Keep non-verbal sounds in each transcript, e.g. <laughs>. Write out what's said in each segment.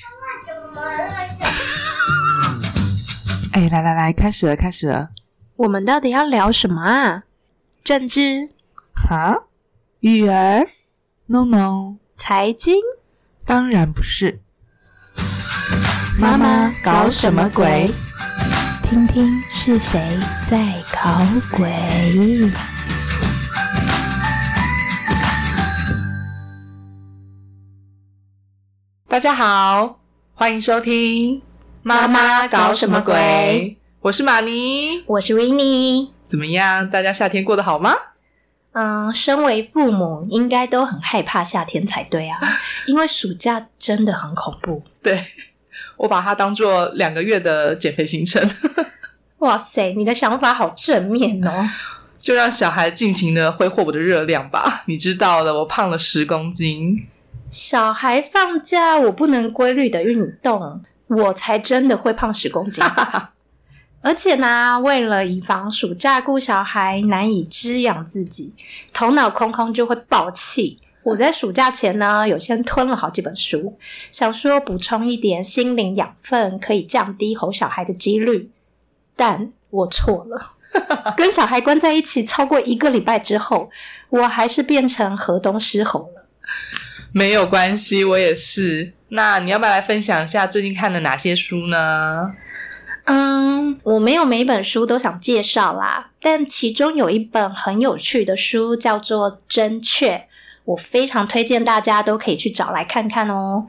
<laughs> 哎，来来来，开始了，开始了。我们到底要聊什么啊？政治、哈育儿、？No No，财经？当然不是。妈妈搞什么鬼？听听是谁在搞鬼。大家好，欢迎收听《妈妈搞什么鬼》。我是玛尼。我是 n i 怎么样？大家夏天过得好吗？嗯，身为父母，应该都很害怕夏天才对啊，<laughs> 因为暑假真的很恐怖。对，我把它当做两个月的减肥行程，<laughs> 哇塞，你的想法好正面哦！<laughs> 就让小孩尽情的挥霍我的热量吧。你知道的，我胖了十公斤。小孩放假，我不能规律的运动，我才真的会胖十公斤。<laughs> 而且呢，为了以防暑假顾小孩难以滋养自己，头脑空空就会爆气。我在暑假前呢，有先吞了好几本书，想说补充一点心灵养分，可以降低吼小孩的几率。但我错了，<laughs> 跟小孩关在一起超过一个礼拜之后，我还是变成河东狮吼了。没有关系，我也是。那你要不要来分享一下最近看了哪些书呢？嗯，我没有每一本书都想介绍啦，但其中有一本很有趣的书叫做《真确》，我非常推荐大家都可以去找来看看哦。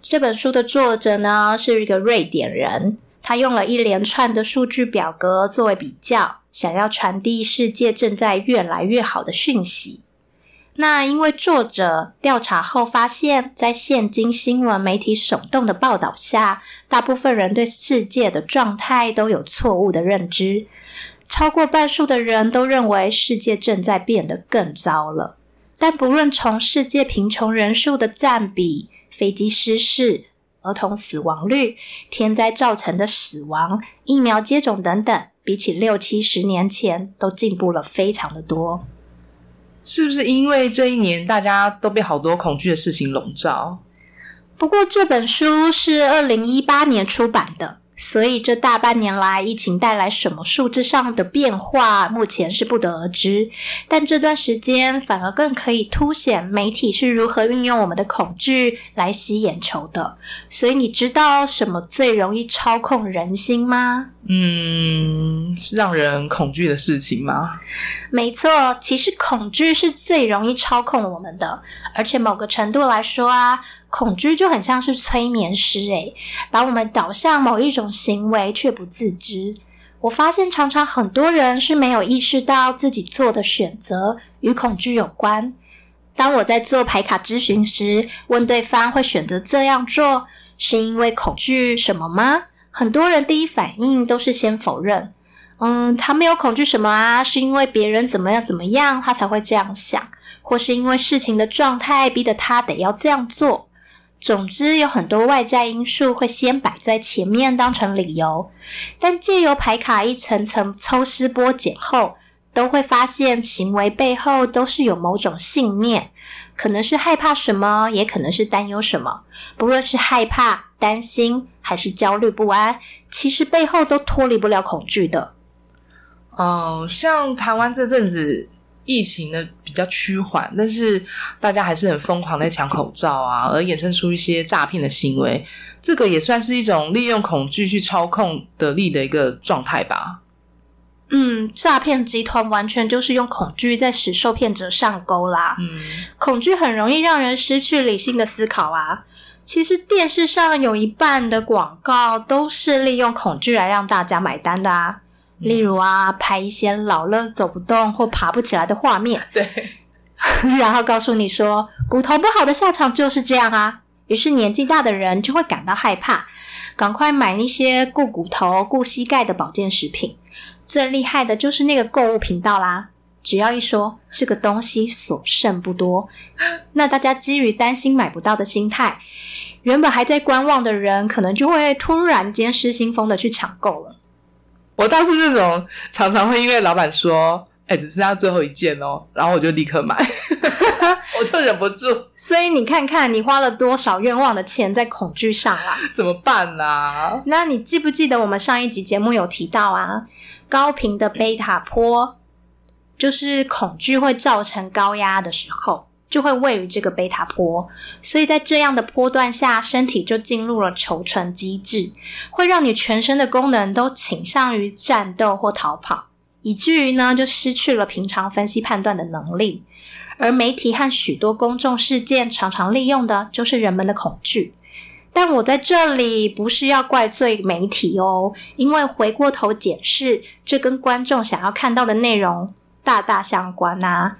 这本书的作者呢是一个瑞典人，他用了一连串的数据表格作为比较，想要传递世界正在越来越好的讯息。那因为作者调查后发现，在现今新闻媒体耸动的报道下，大部分人对世界的状态都有错误的认知。超过半数的人都认为世界正在变得更糟了。但不论从世界贫穷人数的占比、飞机失事、儿童死亡率、天灾造成的死亡、疫苗接种等等，比起六七十年前都进步了非常的多。是不是因为这一年大家都被好多恐惧的事情笼罩？不过这本书是二零一八年出版的，所以这大半年来疫情带来什么数字上的变化，目前是不得而知。但这段时间反而更可以凸显媒体是如何运用我们的恐惧来吸眼球的。所以你知道什么最容易操控人心吗？嗯，是让人恐惧的事情吗？没错，其实恐惧是最容易操控我们的，而且某个程度来说啊，恐惧就很像是催眠师，诶，把我们导向某一种行为却不自知。我发现常常很多人是没有意识到自己做的选择与恐惧有关。当我在做牌卡咨询时，问对方会选择这样做，是因为恐惧什么吗？很多人第一反应都是先否认。嗯，他没有恐惧什么啊？是因为别人怎么样怎么样，他才会这样想，或是因为事情的状态逼得他得要这样做。总之，有很多外在因素会先摆在前面当成理由，但借由牌卡一层层抽丝剥茧后，都会发现行为背后都是有某种信念，可能是害怕什么，也可能是担忧什么。不论是害怕、担心还是焦虑不安，其实背后都脱离不了恐惧的。哦，像台湾这阵子疫情呢比较趋缓，但是大家还是很疯狂在抢口罩啊，而衍生出一些诈骗的行为，这个也算是一种利用恐惧去操控得利的一个状态吧。嗯，诈骗集团完全就是用恐惧在使受骗者上钩啦。嗯，恐惧很容易让人失去理性的思考啊。其实电视上有一半的广告都是利用恐惧来让大家买单的啊。例如啊，拍一些老了走不动或爬不起来的画面，对，<laughs> 然后告诉你说骨头不好的下场就是这样啊。于是年纪大的人就会感到害怕，赶快买那些顾骨头、顾膝盖的保健食品。最厉害的就是那个购物频道啦，只要一说这个东西所剩不多，那大家基于担心买不到的心态，原本还在观望的人，可能就会突然间失心疯的去抢购了。我倒是那种常常会因为老板说，哎、只剩下最后一件哦，然后我就立刻买。<laughs> 我就忍不住，所以你看看，你花了多少冤枉的钱在恐惧上啦？怎么办呢、那你记不记得我们上一集节目有提到啊？高频的贝塔波，就是恐惧会造成高压的时候，就会位于这个贝塔波，所以在这样的波段下，身体就进入了求存机制，会让你全身的功能都倾向于战斗或逃跑，以至于呢，就失去了平常分析判断的能力。而媒体和许多公众事件常常利用的就是人们的恐惧。但我在这里不是要怪罪媒体哦，因为回过头检视，这跟观众想要看到的内容大大相关啊。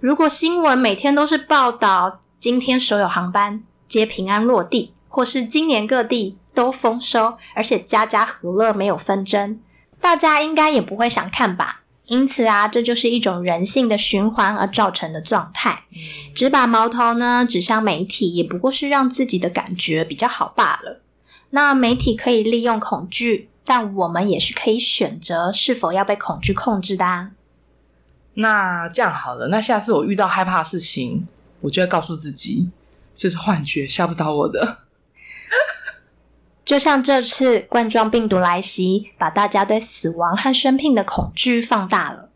如果新闻每天都是报道今天所有航班皆平安落地，或是今年各地都丰收，而且家家和乐没有纷争，大家应该也不会想看吧？因此啊，这就是一种人性的循环而造成的状态。只把矛头呢指向媒体，也不过是让自己的感觉比较好罢了。那媒体可以利用恐惧，但我们也是可以选择是否要被恐惧控制的啊。那这样好了，那下次我遇到害怕的事情，我就要告诉自己，这是幻觉，吓不倒我的。<laughs> 就像这次冠状病毒来袭，把大家对死亡和生病的恐惧放大了。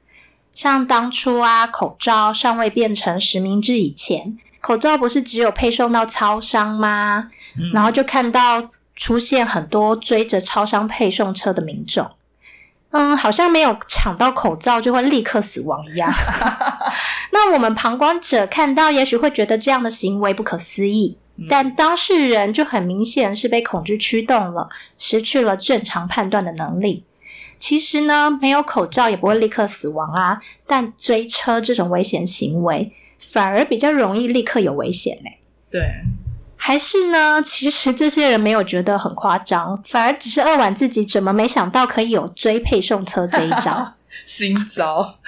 像当初啊，口罩尚未变成实名制以前，口罩不是只有配送到超商吗？然后就看到出现很多追着超商配送车的民众，嗯，好像没有抢到口罩就会立刻死亡一样。<laughs> 那我们旁观者看到，也许会觉得这样的行为不可思议。但当事人就很明显是被恐惧驱动了，失去了正常判断的能力。其实呢，没有口罩也不会立刻死亡啊，但追车这种危险行为反而比较容易立刻有危险嘞、对，还是呢？其实这些人没有觉得很夸张，反而只是扼腕自己怎么没想到可以有追配送车这一招。<laughs> 新招，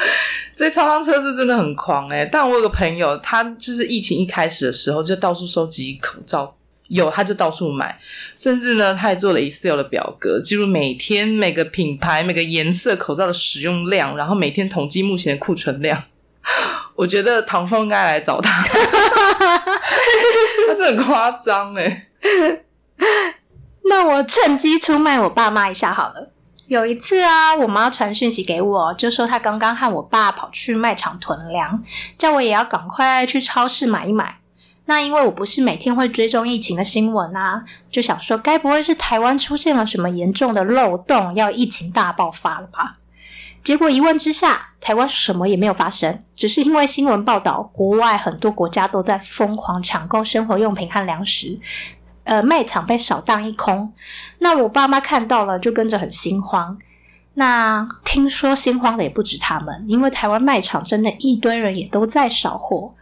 这超商车是真的很狂哎、但我有个朋友，他就是疫情一开始的时候就到处收集口罩，有他就到处买，甚至呢，他还做了 Excel 的表格，记录每天每个品牌、每个颜色口罩的使用量，然后每天统计目前的库存量。<laughs> 我觉得唐风应该来找他，<laughs> <laughs> 他这很夸张哎。<laughs> 那我趁机出卖我爸妈一下好了。有一次啊，我妈传讯息给我，就说她刚刚和我爸跑去卖场囤粮，叫我也要赶快去超市买一买。那因为我不是每天会追踪疫情的新闻啊，就想说该不会是台湾出现了什么严重的漏洞，要疫情大爆发了吧？结果一问之下，台湾什么也没有发生，只是因为新闻报道，国外很多国家都在疯狂抢购生活用品和粮食，呃，卖场被扫荡一空。那我爸妈看到了，就跟着很心慌。那听说心慌的也不止他们，因为台湾卖场真的一堆人也都在扫货。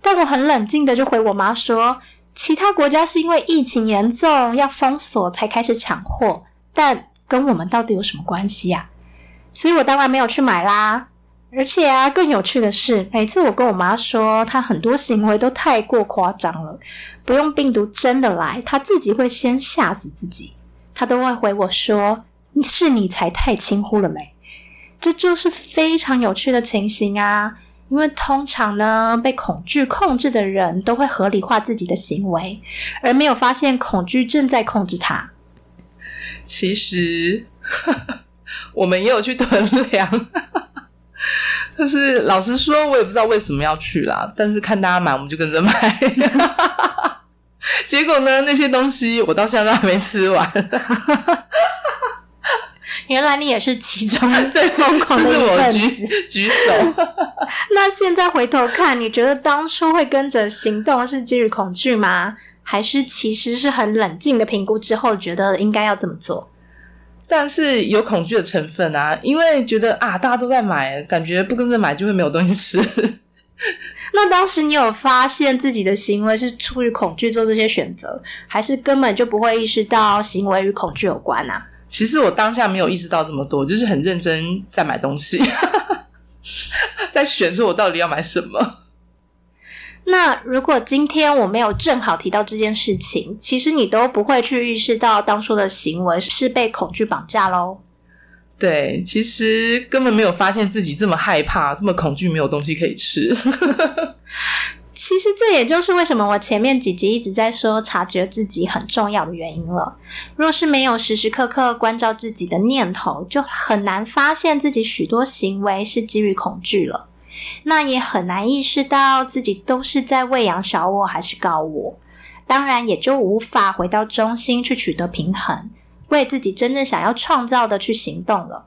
但我很冷静的就回我妈说，其他国家是因为疫情严重要封锁才开始抢货，但跟我们到底有什么关系啊？所以我当然没有去买啦。而且啊，更有趣的是，每次我跟我妈说，她很多行为都太过夸张了，不用病毒真的来，她自己会先吓死自己，她都会回我说：“是你才太轻忽了没？”这就是非常有趣的情形啊！因为通常呢，被恐惧控制的人都会合理化自己的行为，而没有发现恐惧正在控制他。其实我们也有去囤粮，<laughs> 但是老实说，我也不知道为什么要去啦。但是看大家买，我们就跟着买。<laughs> 结果呢，那些东西我到现在还没吃完。<laughs> 原来你也是其中最疯狂的我一份子。举举手。那现在回头看，你觉得当初会跟着行动是基于恐惧吗？还是其实是很冷静的评估之后，觉得应该要这么做？但是有恐惧的成分啊，因为觉得啊，大家都在买，感觉不跟着买就会没有东西吃。<laughs> 那当时你有发现自己的行为是出于恐惧做这些选择，还是根本就不会意识到行为与恐惧有关啊？其实我当下没有意识到这么多，就是很认真在买东西，<laughs> 在选说我到底要买什么。那如果今天我没有正好提到这件事情，其实你都不会去意识到当初的行为是被恐惧绑架喽。对，其实根本没有发现自己这么害怕、这么恐惧，没有东西可以吃。<laughs> 其实这也就是为什么我前面几集一直在说察觉自己很重要的原因了。若是没有时时刻刻关照自己的念头，就很难发现自己许多行为是基于恐惧了。那也很难意识到自己都是在喂养小我还是高我，当然也就无法回到中心去取得平衡，为自己真正想要创造的去行动了。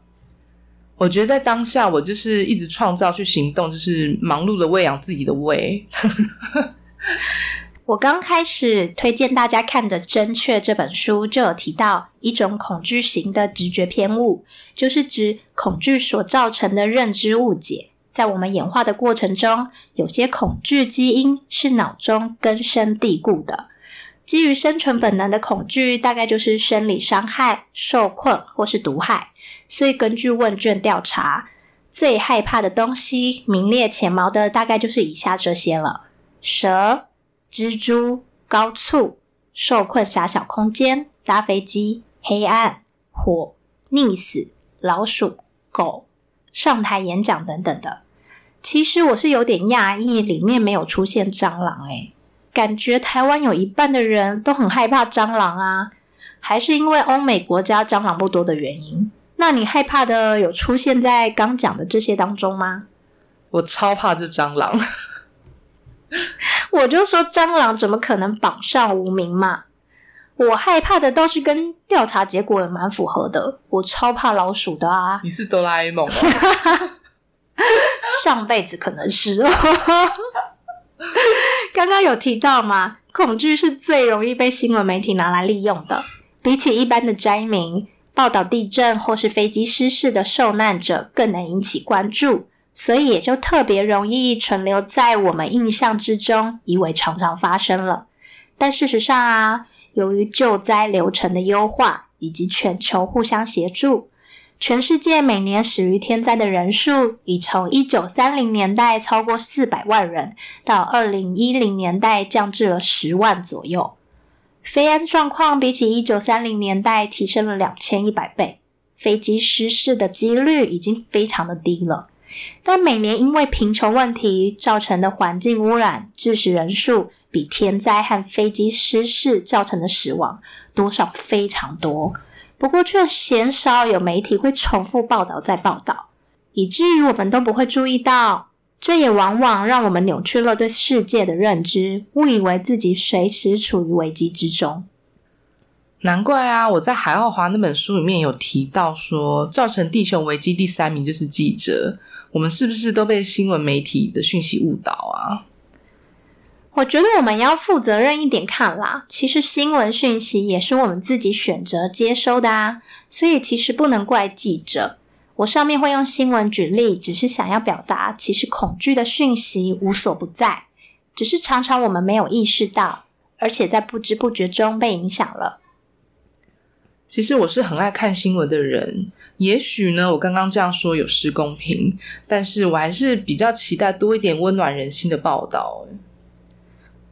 我觉得在当下，我就是一直创造去行动，就是忙碌的喂养自己的胃。<laughs> 我刚开始推荐大家看的《真确》这本书，就有提到一种恐惧型的直觉偏误，就是指恐惧所造成的认知误解。在我们演化的过程中，有些恐惧基因是脑中根深蒂固的。基于生存本能的恐惧，大概就是生理伤害、受困或是毒害。所以，根据问卷调查，最害怕的东西名列前茅的大概就是以下这些了：蛇、蜘蛛、高处、受困狭小空间、搭飞机、黑暗、火、溺死、老鼠、狗、上台演讲等等的。其实我是有点讶异，里面没有出现蟑螂。诶，感觉台湾有一半的人都很害怕蟑螂啊，还是因为欧美国家蟑螂不多的原因？那你害怕的有出现在刚讲的这些当中吗？我超怕这蟑螂，<laughs> 我就说蟑螂怎么可能榜上无名嘛？我害怕的倒是跟调查结果也蛮符合的，我超怕老鼠的啊！你是哆啦 A 梦吗？<laughs> 上辈子可能是。<laughs> 刚刚有提到吗？恐惧是最容易被新闻媒体拿来利用的，比起一般的灾民。报道地震或是飞机失事的受难者更能引起关注，所以也就特别容易存留在我们印象之中，以为常常发生了。但事实上啊，由于救灾流程的优化以及全球互相协助，全世界每年死于天灾的人数已从一九三零年代超过四百万人，到二零一零年代降至了十万左右。飞安状况比起一九三零年代提升了两千一百倍，飞机失事的几率已经非常的低了。但每年因为贫穷问题造成的环境污染致使人数，比天灾和飞机失事造成的死亡多上非常多。不过却鲜少有媒体会重复报道再报道，以至于我们都不会注意到。这也往往让我们扭曲了对世界的认知，误以为自己随时处于危机之中。难怪啊！我在海奥华那本书里面有提到说，造成地球危机第三名就是记者。我们是不是都被新闻媒体的讯息误导啊？我觉得我们要负责任一点看啦。其实新闻讯息也是我们自己选择接收的啊，所以其实不能怪记者。我上面会用新闻举例，只是想要表达，其实恐惧的讯息无所不在，只是常常我们没有意识到，而且在不知不觉中被影响了。其实我是很爱看新闻的人，也许呢，我刚刚这样说有失公平，但是我还是比较期待多一点温暖人心的报道。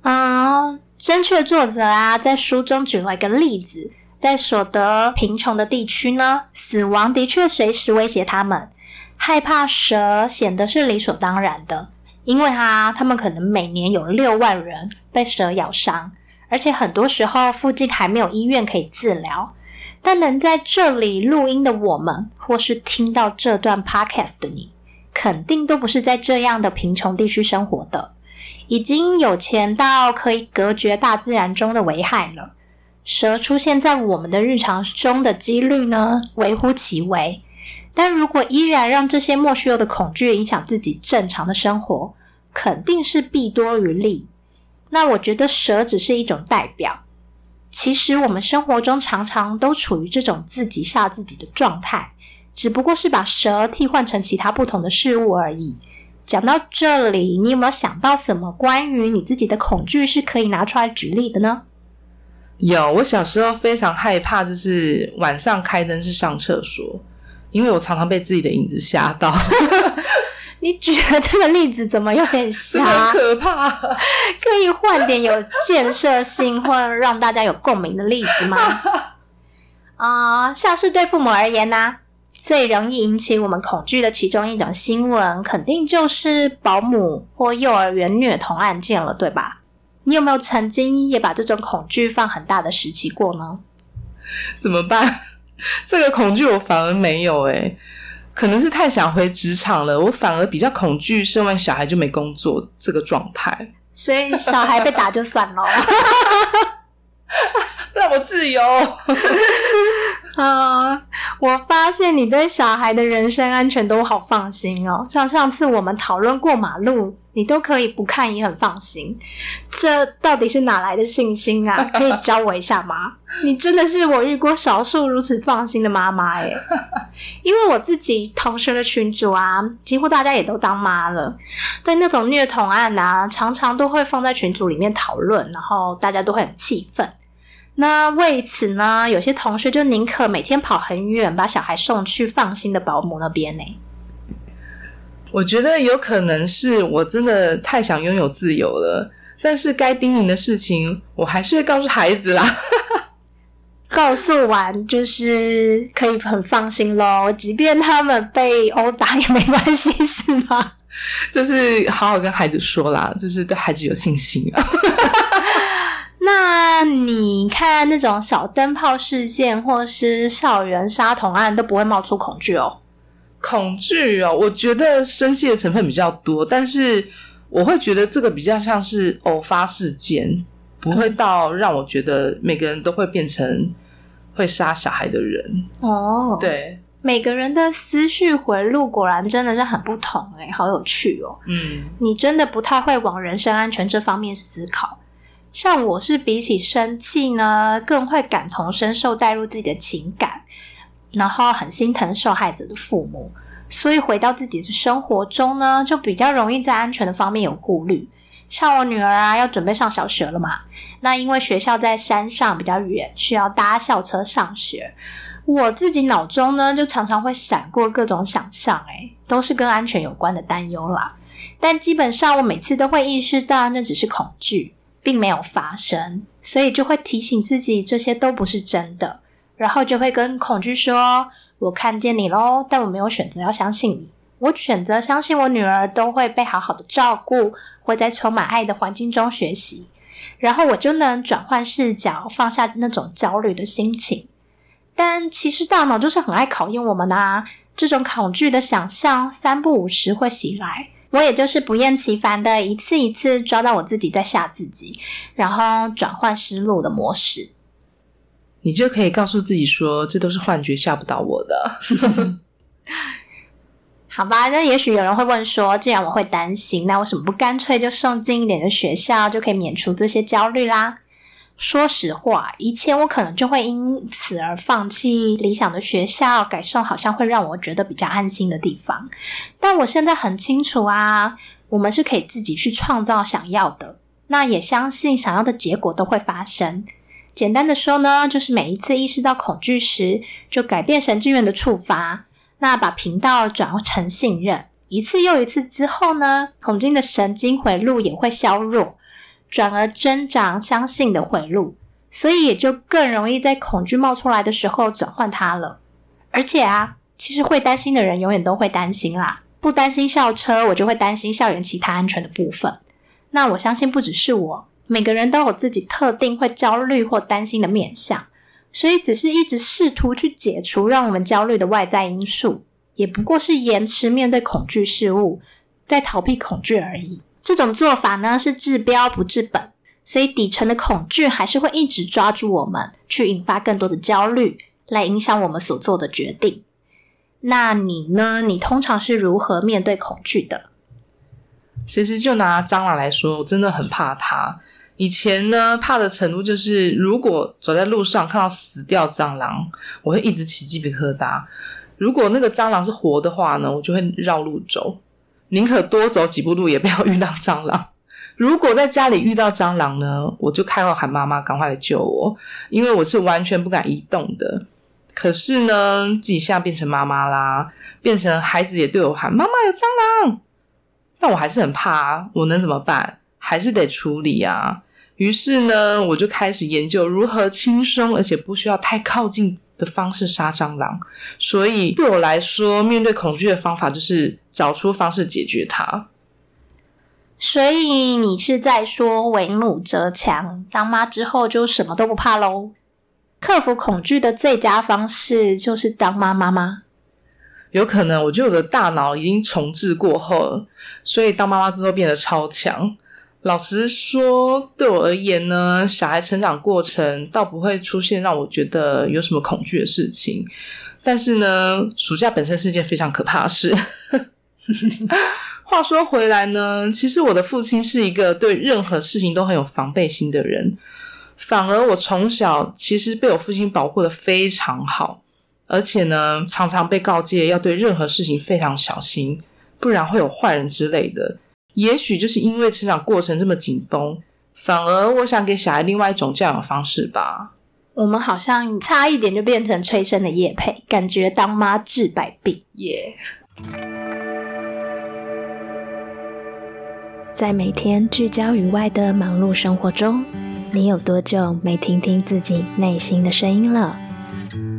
啊，正确作者啊，在书中举了一个例子。在所得贫穷的地区呢，死亡的确随时威胁他们。害怕蛇显得是理所当然的，因为哈，他们可能每年有六万人被蛇咬伤，而且很多时候附近还没有医院可以治疗。但能在这里录音的我们，或是听到这段 podcast 的你，肯定都不是在这样的贫穷地区生活的，已经有钱到可以隔绝大自然中的危害了。蛇出现在我们的日常中的几率呢，微乎其微。但如果依然让这些莫须有的恐惧影响自己正常的生活，肯定是弊多于利。那我觉得蛇只是一种代表。其实我们生活中常常都处于这种自己吓自己的状态，只不过是把蛇替换成其他不同的事物而已。讲到这里，你有没有想到什么关于你自己的恐惧是可以拿出来举例的呢？有，我小时候非常害怕，就是晚上开灯是上厕所，因为我常常被自己的影子吓到。<laughs> 你举的这个例子怎么有点瞎？<laughs> 可怕！可以换点有建设性或让大家有共鸣的例子吗？<laughs> 啊，像是对父母而言呢，最容易引起我们恐惧的其中一种新闻，肯定就是保姆或幼儿园虐童案件了，对吧？你有没有曾经也把这种恐惧放很大的时期过呢？怎么办？这个恐惧我反而没有诶，可能是太想回职场了，我反而比较恐惧生完小孩就没工作这个状态。所以小孩被打就算了，<laughs> 让我自由。啊！我发现你对小孩的人身安全都好放心哦。像上次我们讨论过马路，你都可以不看也很放心。这到底是哪来的信心啊？可以教我一下吗？<laughs> 你真的是我遇过少数如此放心的妈妈耶因为我自己同学的群主啊，几乎大家也都当妈了。对那种虐童案啊，常常都会放在群组里面讨论，然后大家都会很气愤。那为此呢，有些同学就宁可每天跑很远，把小孩送去放心的保姆那边呢。我觉得有可能是我真的太想拥有自由了，但是该叮咛的事情，我还是会告诉孩子啦。<laughs> 告诉完就是可以很放心喽，即便他们被殴打也没关系，是吗？<laughs> 就是好好跟孩子说啦，就是对孩子有信心啊。<laughs> 那你看那种小灯泡事件，或是校园杀童案，都不会冒出恐惧哦？恐惧哦，我觉得生气的成分比较多，但是我会觉得这个比较像是偶发事件，不会到让我觉得每个人都会变成会杀小孩的人哦。对，每个人的思绪回路果然真的是很不同哎，好有趣哦。嗯，你真的不太会往人身安全这方面思考。像我是比起生气呢，更会感同身受，带入自己的情感，然后很心疼受害者的父母，所以回到自己的生活中呢，就比较容易在安全的方面有顾虑。像我女儿啊，要准备上小学了嘛，那因为学校在山上比较远，需要搭校车上学，我自己脑中呢就常常会闪过各种想象，诶都是跟安全有关的担忧啦。但基本上我每次都会意识到，那只是恐惧。并没有发生，所以就会提醒自己这些都不是真的，然后就会跟恐惧说：“我看见你喽，但我没有选择要相信你，我选择相信我女儿都会被好好的照顾，会在充满爱的环境中学习，然后我就能转换视角，放下那种焦虑的心情。但其实大脑就是很爱考验我们啊，这种恐惧的想象三不五时会袭来。”我也就是不厌其烦的一次一次抓到我自己在吓自己，然后转换思路的模式。你就可以告诉自己说，这都是幻觉，吓不到我的。<laughs> 好吧，那也许有人会问说，既然我会担心，那为什么不干脆就送近一点的学校，就可以免除这些焦虑啦？说实话，以前我可能就会因此而放弃理想的学校，改送好像会让我觉得比较安心的地方。但我现在很清楚啊，我们是可以自己去创造想要的，那也相信想要的结果都会发生。简单的说呢，就是每一次意识到恐惧时，就改变神经元的触发，那把频道转成信任，一次又一次之后呢，恐惊的神经回路也会削弱。转而增长相信的回路，所以也就更容易在恐惧冒出来的时候转换它了。而且啊，其实会担心的人永远都会担心啦。不担心校车，我就会担心校园其他安全的部分。那我相信不只是我，每个人都有自己特定会焦虑或担心的面相。所以只是一直试图去解除让我们焦虑的外在因素，也不过是延迟面对恐惧事物，在逃避恐惧而已。这种做法呢是治标不治本，所以底层的恐惧还是会一直抓住我们，去引发更多的焦虑，来影响我们所做的决定。那你呢？你通常是如何面对恐惧的？其实就拿蟑螂来说，我真的很怕它。以前呢，怕的程度就是，如果走在路上看到死掉蟑螂，我会一直起鸡皮疙瘩。如果那个蟑螂是活的话呢，我就会绕路走。宁可多走几步路，也不要遇到蟑螂。如果在家里遇到蟑螂呢，我就开口喊妈妈，赶快来救我，因为我是完全不敢移动的。可是呢，自己现在变成妈妈啦，变成孩子也对我喊妈妈有蟑螂，但我还是很怕，我能怎么办？还是得处理啊。于是呢，我就开始研究如何轻松而且不需要太靠近的方式杀蟑螂，所以对我来说，面对恐惧的方法就是找出方式解决它。所以你是在说为母则强，当妈之后就什么都不怕喽？克服恐惧的最佳方式就是当妈妈吗？有可能，我觉得我的大脑已经重置过后了，所以当妈妈之后变得超强。老实说，对我而言呢，小孩成长过程倒不会出现让我觉得有什么恐惧的事情。但是呢，暑假本身是件非常可怕的事。<laughs> 话说回来呢，其实我的父亲是一个对任何事情都很有防备心的人，反而我从小其实被我父亲保护的非常好，而且呢，常常被告诫要对任何事情非常小心，不然会有坏人之类的。也许就是因为成长过程这么紧绷，反而我想给小孩另外一种教养方式吧。我们好像差一点就变成催生的叶配，感觉当妈治百病耶。在每天聚焦于外的忙碌生活中，你有多久没听听自己内心的声音了？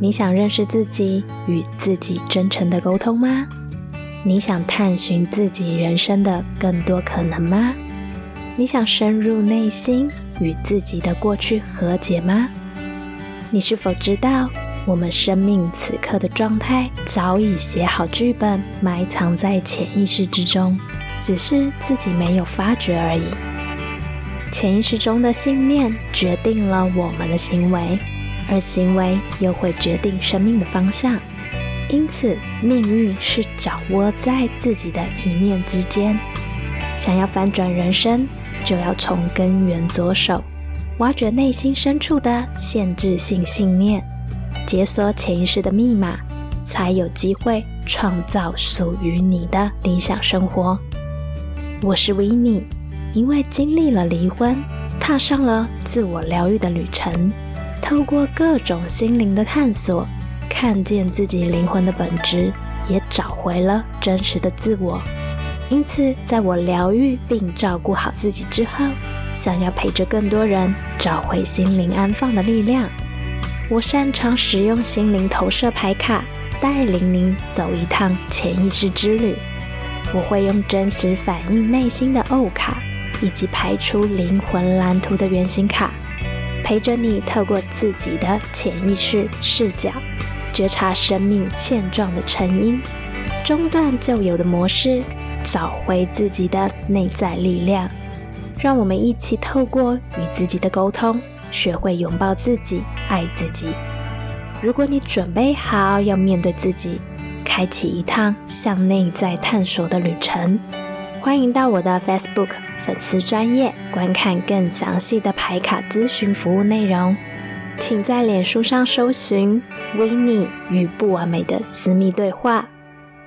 你想认识自己，与自己真诚的沟通吗？你想探寻自己人生的更多可能吗？你想深入内心，与自己的过去和解吗？你是否知道，我们生命此刻的状态早已写好剧本，埋藏在潜意识之中？只是自己没有发觉而已。潜意识中的信念决定了我们的行为，而行为又会决定生命的方向。因此，命运是掌握在自己的一念之间。想要翻转人生，就要从根源着手，挖掘内心深处的限制性信念，解锁潜意识的密码，才有机会创造属于你的理想生活。我是维尼，因为经历了离婚，踏上了自我疗愈的旅程，透过各种心灵的探索，看见自己灵魂的本质，也找回了真实的自我。因此，在我疗愈并照顾好自己之后，想要陪着更多人找回心灵安放的力量，我擅长使用心灵投射牌卡，带领您走一趟潜意识之旅。我会用真实反映内心的欧卡，以及排出灵魂蓝图的原型卡，陪着你透过自己的潜意识视角，觉察生命现状的成因，中断旧有的模式，找回自己的内在力量。让我们一起透过与自己的沟通，学会拥抱自己，爱自己。如果你准备好要面对自己。开启一趟向内在探索的旅程，欢迎到我的 Facebook 粉丝专业观看更详细的排卡咨询服务内容。请在脸书上搜寻“维尼与不完美的私密对话”，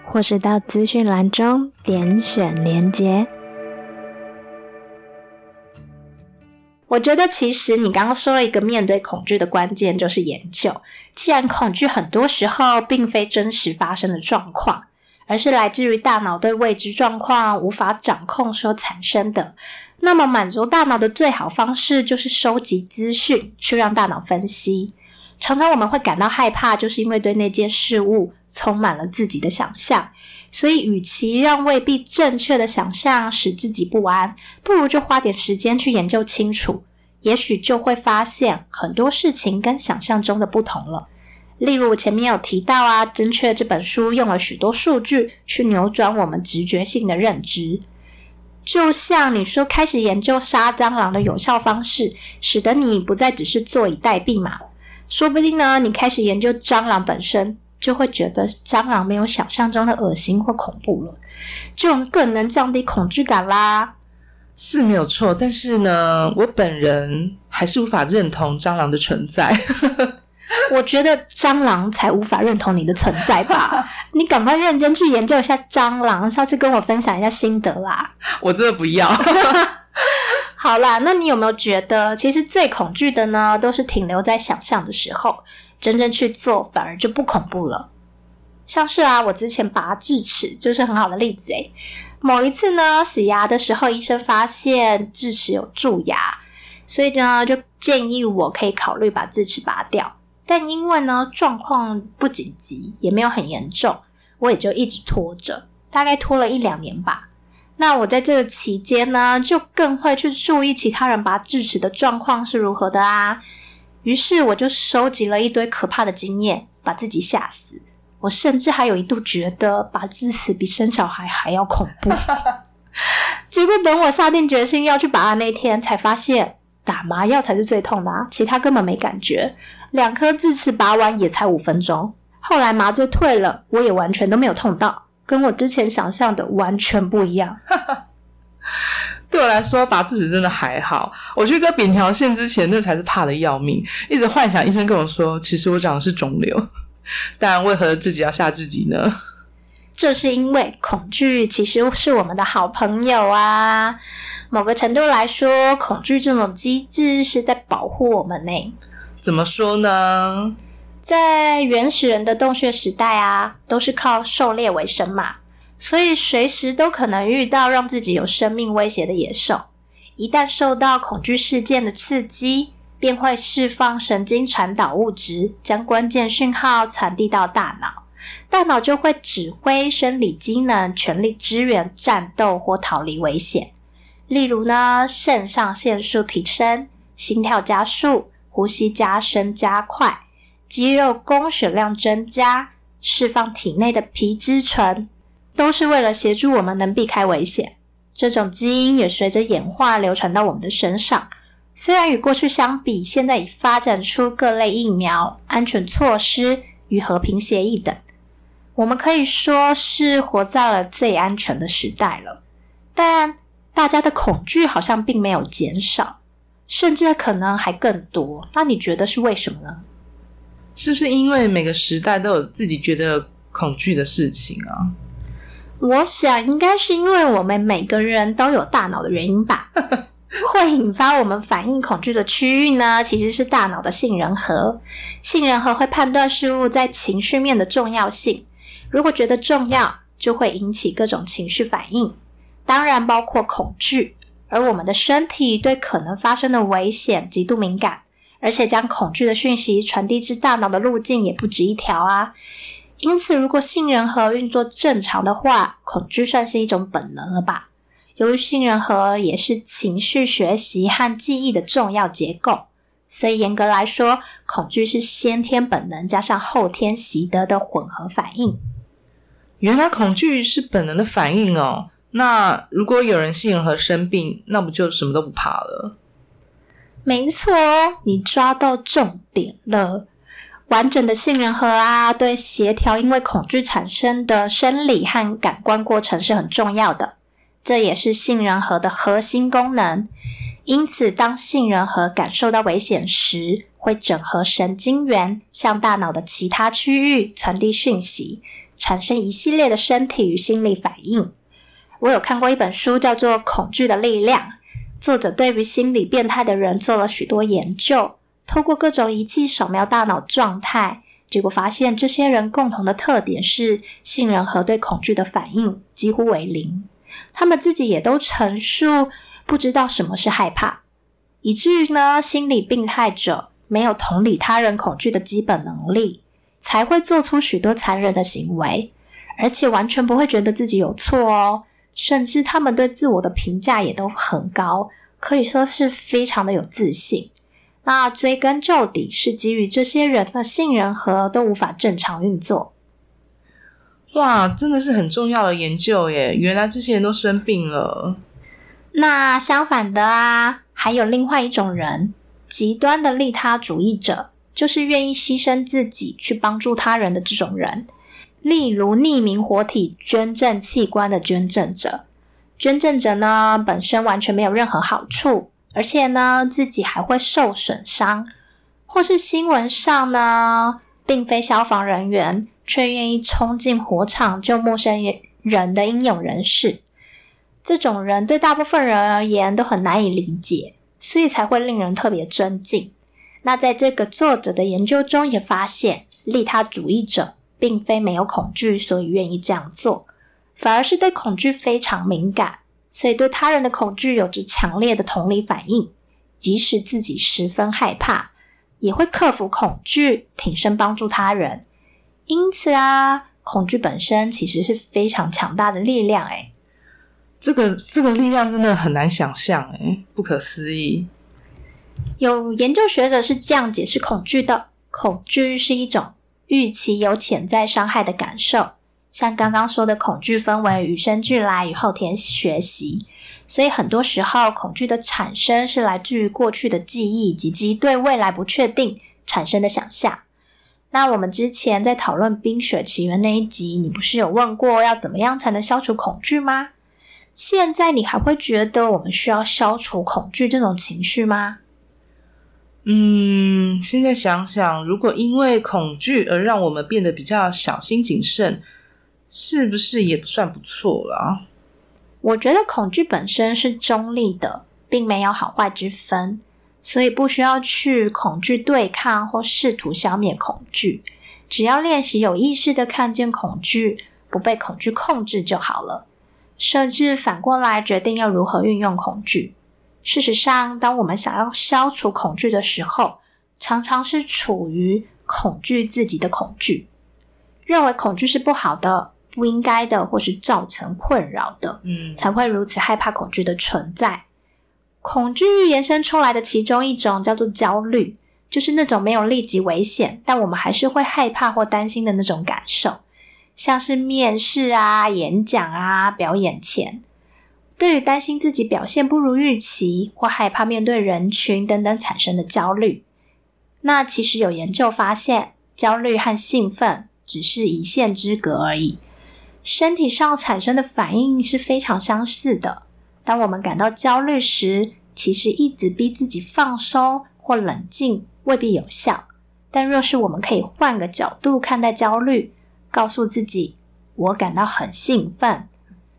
或是到资讯栏中点选连接。我觉得，其实你刚刚说了一个面对恐惧的关键，就是研究。既然恐惧很多时候并非真实发生的状况，而是来自于大脑对未知状况无法掌控所产生的，那么满足大脑的最好方式就是收集资讯，去让大脑分析。常常我们会感到害怕，就是因为对那件事物充满了自己的想象。所以，与其让未必正确的想象使自己不安，不如就花点时间去研究清楚，也许就会发现很多事情跟想象中的不同了。例如，我前面有提到啊，《正确》这本书用了许多数据去扭转我们直觉性的认知，就像你说，开始研究杀蟑螂的有效方式，使得你不再只是坐以待毙嘛？说不定呢，你开始研究蟑螂本身。就会觉得蟑螂没有想象中的恶心或恐怖了，就更能降低恐惧感啦。是没有错，但是呢，我本人还是无法认同蟑螂的存在。<laughs> 我觉得蟑螂才无法认同你的存在吧？<laughs> 你赶快认真去研究一下蟑螂，下次跟我分享一下心得啦。我真的不要。<laughs> 好啦，那你有没有觉得，其实最恐惧的呢，都是停留在想象的时候？真正去做反而就不恐怖了，像是啊，我之前拔智齿就是很好的例子诶。某一次呢，洗牙的时候，医生发现智齿有蛀牙，所以呢就建议我可以考虑把智齿拔掉。但因为呢状况不紧急，也没有很严重，我也就一直拖着，大概拖了一两年吧。那我在这个期间呢，就更会去注意其他人拔智齿的状况是如何的啊。于是我就收集了一堆可怕的经验，把自己吓死。我甚至还有一度觉得拔智齿比生小孩还要恐怖。<laughs> 结果等我下定决心要去拔的那天，才发现打麻药才是最痛的啊，其他根本没感觉。两颗智齿拔完也才五分钟，后来麻醉退了，我也完全都没有痛到。跟我之前想象的完全不一样。<laughs> 对我来说，拔智齿真的还好。我去割扁条线之前，那才是怕的要命，一直幻想医生跟我说，其实我长的是肿瘤。<laughs> 但为何自己要吓自己呢？这是因为恐惧其实是我们的好朋友啊。某个程度来说，恐惧这种机制是在保护我们呢。怎么说呢？在原始人的洞穴时代啊，都是靠狩猎为生嘛，所以随时都可能遇到让自己有生命威胁的野兽。一旦受到恐惧事件的刺激，便会释放神经传导物质，将关键讯号传递到大脑，大脑就会指挥生理机能全力支援战斗或逃离危险。例如呢，肾上腺素提升，心跳加速，呼吸加深加快。肌肉供血量增加，释放体内的皮质醇，都是为了协助我们能避开危险。这种基因也随着演化流传到我们的身上。虽然与过去相比，现在已发展出各类疫苗、安全措施与和平协议等，我们可以说是活在了最安全的时代了。但大家的恐惧好像并没有减少，甚至可能还更多。那你觉得是为什么呢？是不是因为每个时代都有自己觉得恐惧的事情啊？我想应该是因为我们每个人都有大脑的原因吧。<laughs> 会引发我们反应恐惧的区域呢，其实是大脑的杏仁核。杏仁核会判断事物在情绪面的重要性，如果觉得重要，就会引起各种情绪反应，当然包括恐惧。而我们的身体对可能发生的危险极度敏感。而且将恐惧的讯息传递至大脑的路径也不止一条啊！因此，如果杏仁核运作正常的话，恐惧算是一种本能了吧？由于杏仁核也是情绪学习和记忆的重要结构，所以严格来说，恐惧是先天本能加上后天习得的混合反应。原来恐惧是本能的反应哦！那如果有人杏仁核生病，那不就什么都不怕了？没错，你抓到重点了。完整的杏仁核啊，对协调因为恐惧产生的生理和感官过程是很重要的，这也是杏仁核的核心功能。因此，当杏仁核感受到危险时，会整合神经元，向大脑的其他区域传递讯息，产生一系列的身体与心理反应。我有看过一本书，叫做《恐惧的力量》。作者对于心理变态的人做了许多研究，透过各种仪器扫描大脑状态，结果发现这些人共同的特点是杏仁核对恐惧的反应几乎为零。他们自己也都陈述不知道什么是害怕，以至于呢，心理病态者没有同理他人恐惧的基本能力，才会做出许多残忍的行为，而且完全不会觉得自己有错哦。甚至他们对自我的评价也都很高，可以说是非常的有自信。那追根究底，是基于这些人的杏仁核都无法正常运作。哇，真的是很重要的研究耶！原来这些人都生病了。那相反的啊，还有另外一种人，极端的利他主义者，就是愿意牺牲自己去帮助他人的这种人。例如，匿名活体捐赠器官的捐赠者，捐赠者呢本身完全没有任何好处，而且呢自己还会受损伤，或是新闻上呢并非消防人员，却愿意冲进火场救陌生人的英勇人士，这种人对大部分人而言都很难以理解，所以才会令人特别尊敬。那在这个作者的研究中也发现，利他主义者。并非没有恐惧，所以愿意这样做，反而是对恐惧非常敏感，所以对他人的恐惧有着强烈的同理反应，即使自己十分害怕，也会克服恐惧，挺身帮助他人。因此啊，恐惧本身其实是非常强大的力量。诶这个这个力量真的很难想象，诶不可思议。有研究学者是这样解释恐惧的：恐惧是一种预期有潜在伤害的感受。像刚刚说的，恐惧分为与生俱来与后天学习，所以很多时候恐惧的产生是来自于过去的记忆以及对未来不确定产生的想象。那我们之前在讨论《冰雪奇缘》那一集，你不是有问过要怎么样才能消除恐惧吗？现在你还会觉得我们需要消除恐惧这种情绪吗？嗯，现在想想，如果因为恐惧而让我们变得比较小心谨慎。是不是也不算不错了？我觉得恐惧本身是中立的，并没有好坏之分，所以不需要去恐惧对抗或试图消灭恐惧。只要练习有意识的看见恐惧，不被恐惧控制就好了。设置反过来决定要如何运用恐惧。事实上，当我们想要消除恐惧的时候，常常是处于恐惧自己的恐惧，认为恐惧是不好的。不应该的，或是造成困扰的，嗯，才会如此害怕恐惧的存在。恐惧延伸出来的其中一种叫做焦虑，就是那种没有立即危险，但我们还是会害怕或担心的那种感受，像是面试啊、演讲啊、表演前，对于担心自己表现不如预期或害怕面对人群等等产生的焦虑。那其实有研究发现，焦虑和兴奋只是一线之隔而已。身体上产生的反应是非常相似的。当我们感到焦虑时，其实一直逼自己放松或冷静未必有效。但若是我们可以换个角度看待焦虑，告诉自己“我感到很兴奋”，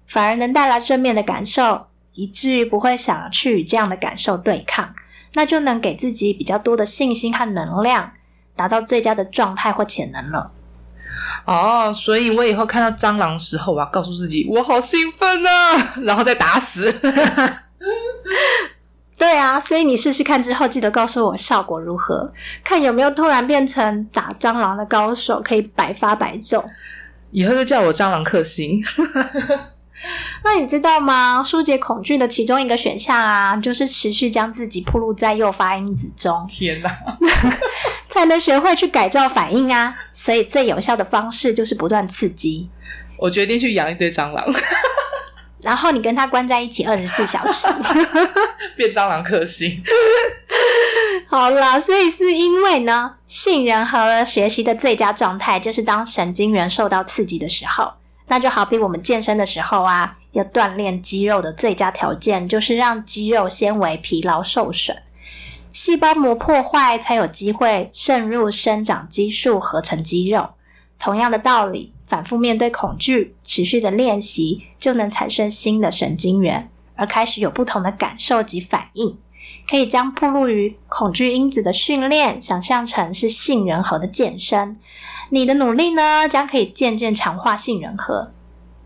反而能带来正面的感受，以至于不会想去与这样的感受对抗，那就能给自己比较多的信心和能量，达到最佳的状态或潜能了。哦，所以我以后看到蟑螂的时候，我要告诉自己我好兴奋啊，<laughs> 然后再打死。<laughs> 对啊，所以你试试看之后，记得告诉我效果如何，看有没有突然变成打蟑螂的高手，可以百发百中。以后就叫我蟑螂克星。<laughs> 那你知道吗？疏解恐惧的其中一个选项啊，就是持续将自己暴露在诱发因子中。天哪！<laughs> 才能学会去改造反应啊！所以最有效的方式就是不断刺激。我决定去养一堆蟑螂，然后你跟他关在一起二十四小时，<laughs> 变蟑螂克星。好啦，所以是因为呢，杏仁核学习的最佳状态就是当神经元受到刺激的时候。那就好比我们健身的时候啊，要锻炼肌肉的最佳条件就是让肌肉纤维疲劳受损，细胞膜破坏，才有机会渗入生长激素，合成肌肉。同样的道理，反复面对恐惧，持续的练习，就能产生新的神经元，而开始有不同的感受及反应。可以将暴露于恐惧因子的训练想象成是杏仁核的健身。你的努力呢，将可以渐渐强化杏仁核。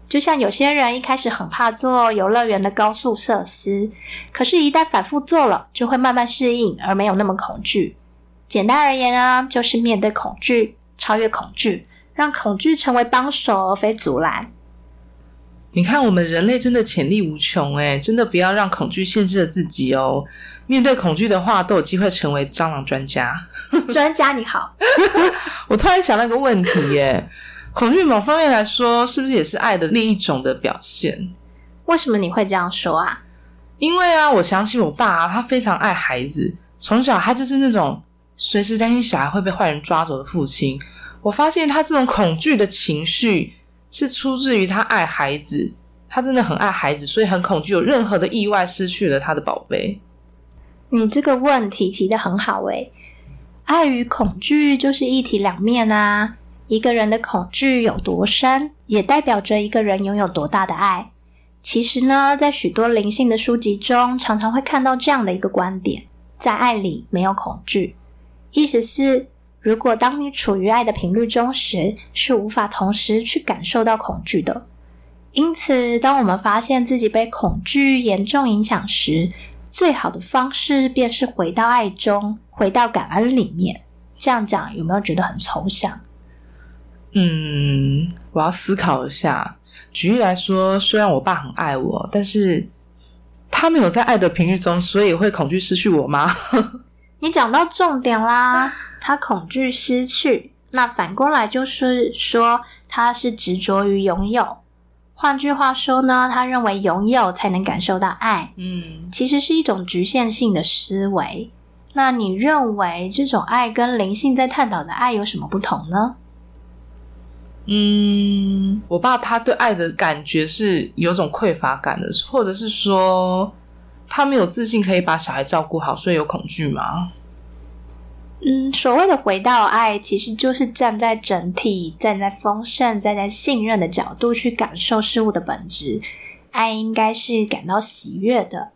就像有些人一开始很怕做游乐园的高速设施，可是，一旦反复做了，就会慢慢适应，而没有那么恐惧。简单而言啊，就是面对恐惧，超越恐惧，让恐惧成为帮手而非阻拦。你看，我们人类真的潜力无穷诶，真的不要让恐惧限制了自己哦。面对恐惧的话，都有机会成为蟑螂专家。<laughs> 专家你好，<laughs> 我突然想到一个问题耶：恐惧某方面来说，是不是也是爱的另一种的表现？为什么你会这样说啊？因为啊，我想起我爸，他非常爱孩子，从小他就是那种随时担心小孩会被坏人抓走的父亲。我发现他这种恐惧的情绪是出自于他爱孩子，他真的很爱孩子，所以很恐惧有任何的意外失去了他的宝贝。你这个问题提的很好诶，爱与恐惧就是一体两面啊。一个人的恐惧有多深，也代表着一个人拥有多大的爱。其实呢，在许多灵性的书籍中，常常会看到这样的一个观点：在爱里没有恐惧。意思是，如果当你处于爱的频率中时，是无法同时去感受到恐惧的。因此，当我们发现自己被恐惧严重影响时，最好的方式便是回到爱中，回到感恩里面。这样讲有没有觉得很抽象？嗯，我要思考一下。举例来说，虽然我爸很爱我，但是他没有在爱的频率中，所以会恐惧失去我吗？<laughs> 你讲到重点啦，他恐惧失去，那反过来就是说他是执着于拥有。换句话说呢，他认为拥有才能感受到爱，嗯，其实是一种局限性的思维。那你认为这种爱跟灵性在探讨的爱有什么不同呢？嗯，我爸他对爱的感觉是有种匮乏感的，或者是说他没有自信可以把小孩照顾好，所以有恐惧吗？嗯，所谓的回到爱，其实就是站在整体、站在丰盛、站在信任的角度去感受事物的本质。爱应该是感到喜悦的，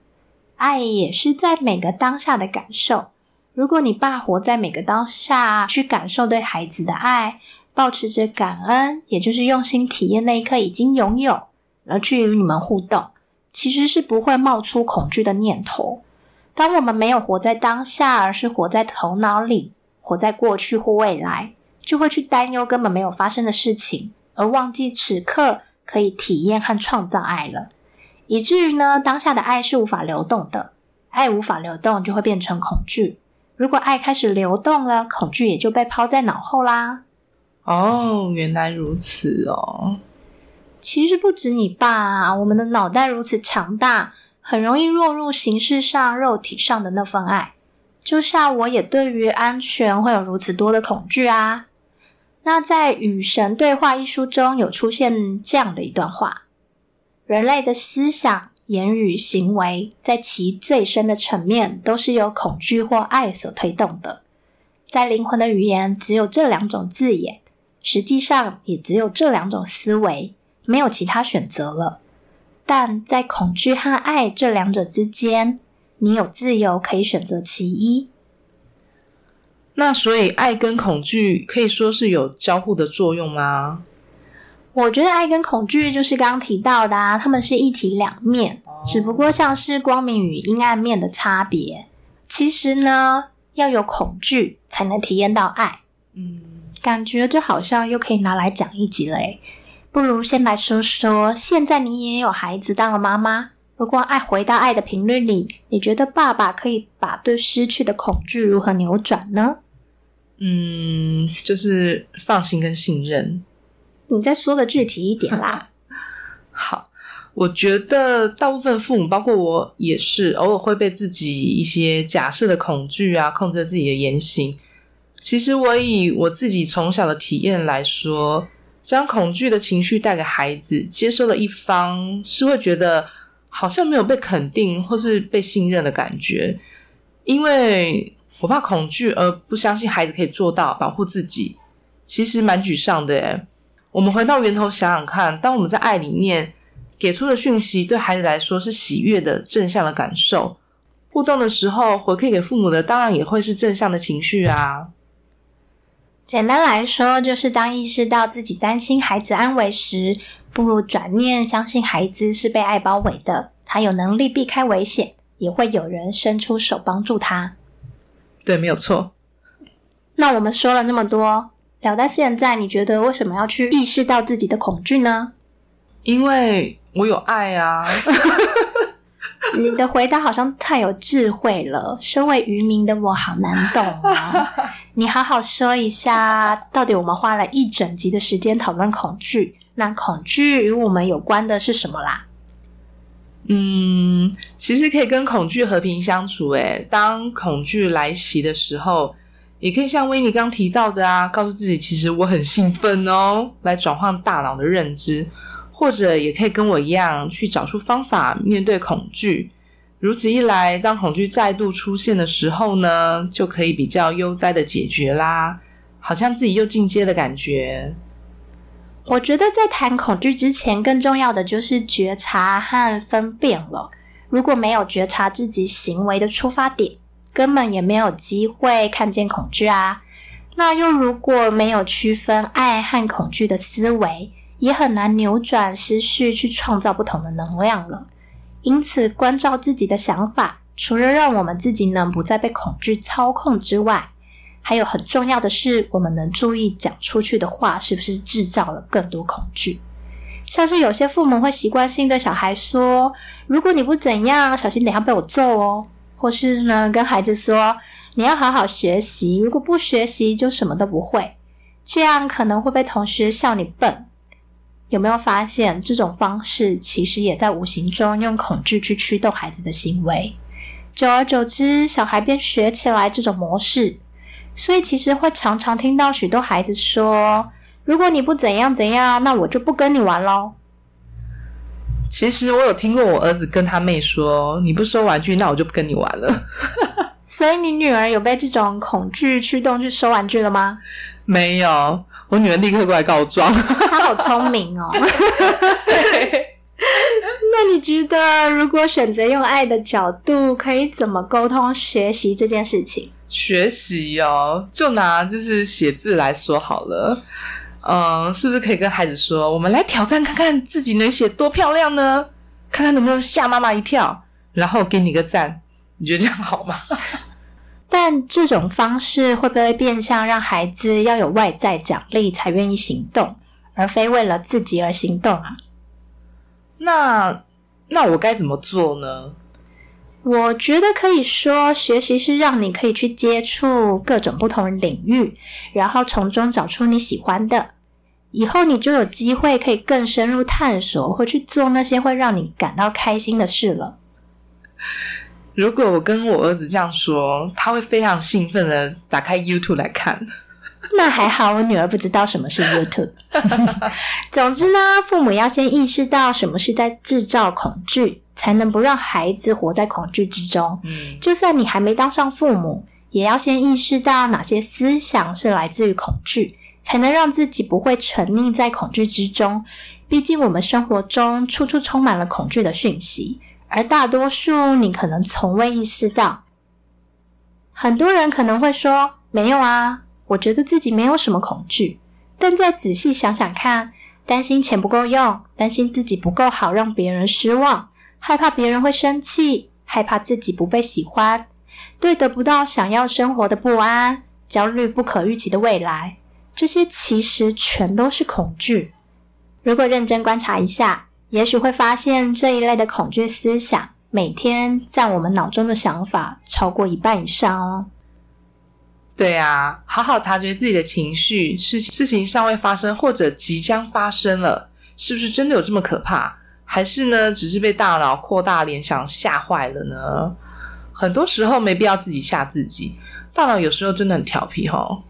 爱也是在每个当下的感受。如果你爸活在每个当下去感受对孩子的爱，保持着感恩，也就是用心体验那一刻已经拥有，而去与你们互动，其实是不会冒出恐惧的念头。当我们没有活在当下，而是活在头脑里，活在过去或未来，就会去担忧根本没有发生的事情，而忘记此刻可以体验和创造爱了。以至于呢，当下的爱是无法流动的，爱无法流动，就会变成恐惧。如果爱开始流动了，恐惧也就被抛在脑后啦。哦，原来如此哦。其实不止你爸，我们的脑袋如此强大。很容易落入形式上、肉体上的那份爱，就像我也对于安全会有如此多的恐惧啊。那在《与神对话》一书中有出现这样的一段话：人类的思想、言语、行为，在其最深的层面，都是由恐惧或爱所推动的。在灵魂的语言，只有这两种字眼，实际上也只有这两种思维，没有其他选择了。但在恐惧和爱这两者之间，你有自由可以选择其一。那所以，爱跟恐惧可以说是有交互的作用吗？我觉得爱跟恐惧就是刚刚提到的，啊，他们是一体两面，只不过像是光明与阴暗面的差别。其实呢，要有恐惧才能体验到爱。嗯，感觉这好像又可以拿来讲一集了诶不如先来说说，现在你也有孩子当了妈妈。如果爱回到爱的频率里，你觉得爸爸可以把对失去的恐惧如何扭转呢？嗯，就是放心跟信任。你再说的具体一点啦。<laughs> 好，我觉得大部分父母，包括我也是，偶尔会被自己一些假设的恐惧啊，控制自己的言行。其实我以我自己从小的体验来说。将恐惧的情绪带给孩子，接收的一方是会觉得好像没有被肯定或是被信任的感觉，因为我怕恐惧而不相信孩子可以做到保护自己，其实蛮沮丧的诶我们回到源头想想看，当我们在爱里面给出的讯息对孩子来说是喜悦的正向的感受，互动的时候回馈给父母的当然也会是正向的情绪啊。简单来说，就是当意识到自己担心孩子安危时，不如转念相信孩子是被爱包围的，他有能力避开危险，也会有人伸出手帮助他。对，没有错。那我们说了那么多，聊到现在，你觉得为什么要去意识到自己的恐惧呢？因为我有爱啊。<laughs> 你的回答好像太有智慧了，身为渔民的我好难懂啊！<laughs> 你好好说一下，到底我们花了一整集的时间讨论恐惧，那恐惧与我们有关的是什么啦？嗯，其实可以跟恐惧和平相处。诶，当恐惧来袭的时候，也可以像维尼刚提到的啊，告诉自己其实我很兴奋哦，来转换大脑的认知。或者也可以跟我一样去找出方法面对恐惧，如此一来，当恐惧再度出现的时候呢，就可以比较悠哉的解决啦，好像自己又进阶的感觉。我觉得在谈恐惧之前，更重要的就是觉察和分辨了。如果没有觉察自己行为的出发点，根本也没有机会看见恐惧啊。那又如果没有区分爱和恐惧的思维，也很难扭转思绪，去创造不同的能量了。因此，关照自己的想法，除了让我们自己能不再被恐惧操控之外，还有很重要的是，我们能注意讲出去的话是不是制造了更多恐惧。像是有些父母会习惯性对小孩说：“如果你不怎样，小心等下被我揍哦。”或是呢，跟孩子说：“你要好好学习，如果不学习就什么都不会。”这样可能会被同学笑你笨。有没有发现这种方式其实也在无形中用恐惧去驱动孩子的行为？久而久之，小孩便学起来这种模式。所以其实会常常听到许多孩子说：“如果你不怎样怎样，那我就不跟你玩喽。”其实我有听过我儿子跟他妹说：“你不收玩具，那我就不跟你玩了。”所以你女儿有被这种恐惧驱动去收玩具了吗？没有，我女儿立刻过来告状。她好聪明哦。<laughs> 那你觉得，如果选择用爱的角度，可以怎么沟通学习这件事情？学习哦，就拿就是写字来说好了。嗯，是不是可以跟孩子说，我们来挑战看看自己能写多漂亮呢？看看能不能吓妈妈一跳，然后给你个赞？你觉得这样好吗？但这种方式会不会变相让孩子要有外在奖励才愿意行动，而非为了自己而行动啊？那那我该怎么做呢？我觉得可以说，学习是让你可以去接触各种不同的领域，然后从中找出你喜欢的，以后你就有机会可以更深入探索，或去做那些会让你感到开心的事了。如果我跟我儿子这样说，他会非常兴奋的打开 YouTube 来看。那还好，我女儿不知道什么是 YouTube。<laughs> 总之呢，父母要先意识到什么是在制造恐惧。才能不让孩子活在恐惧之中。嗯，就算你还没当上父母，也要先意识到哪些思想是来自于恐惧，才能让自己不会沉溺在恐惧之中。毕竟我们生活中处处充满了恐惧的讯息，而大多数你可能从未意识到。很多人可能会说：“没有啊，我觉得自己没有什么恐惧。”但再仔细想想看，担心钱不够用，担心自己不够好，让别人失望。害怕别人会生气，害怕自己不被喜欢，对得不到想要生活的不安，焦虑不可预期的未来，这些其实全都是恐惧。如果认真观察一下，也许会发现这一类的恐惧思想，每天在我们脑中的想法超过一半以上哦。对啊，好好察觉自己的情绪，事事情尚未发生或者即将发生了，是不是真的有这么可怕？还是呢，只是被大脑扩大联想吓坏了呢？很多时候没必要自己吓自己，大脑有时候真的很调皮哈。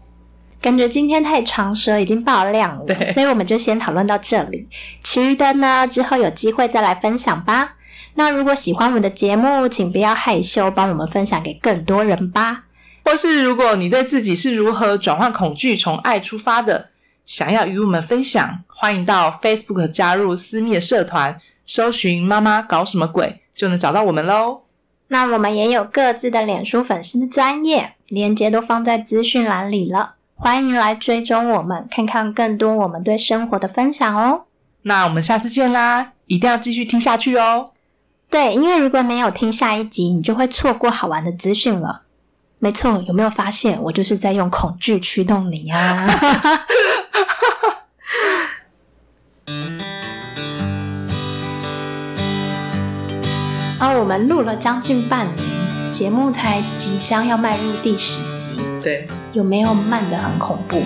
感觉今天太长舌已经爆量了，所以我们就先讨论到这里。其余的呢，之后有机会再来分享吧。那如果喜欢我们的节目，请不要害羞，帮我们分享给更多人吧。或是如果你对自己是如何转换恐惧，从爱出发的，想要与我们分享，欢迎到 Facebook 加入私密的社团。搜寻“妈妈搞什么鬼”就能找到我们喽。那我们也有各自的脸书粉丝专业，链接都放在资讯栏里了，欢迎来追踪我们，看看更多我们对生活的分享哦。那我们下次见啦，一定要继续听下去哦。对，因为如果没有听下一集，你就会错过好玩的资讯了。没错，有没有发现我就是在用恐惧驱动你啊？而 <laughs> 我们录了将近半年，节目才即将要迈入第十集。对，有没有慢的很恐怖？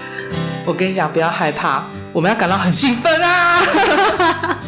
<laughs> 我跟你讲，不要害怕，我们要感到很兴奋啊！<laughs>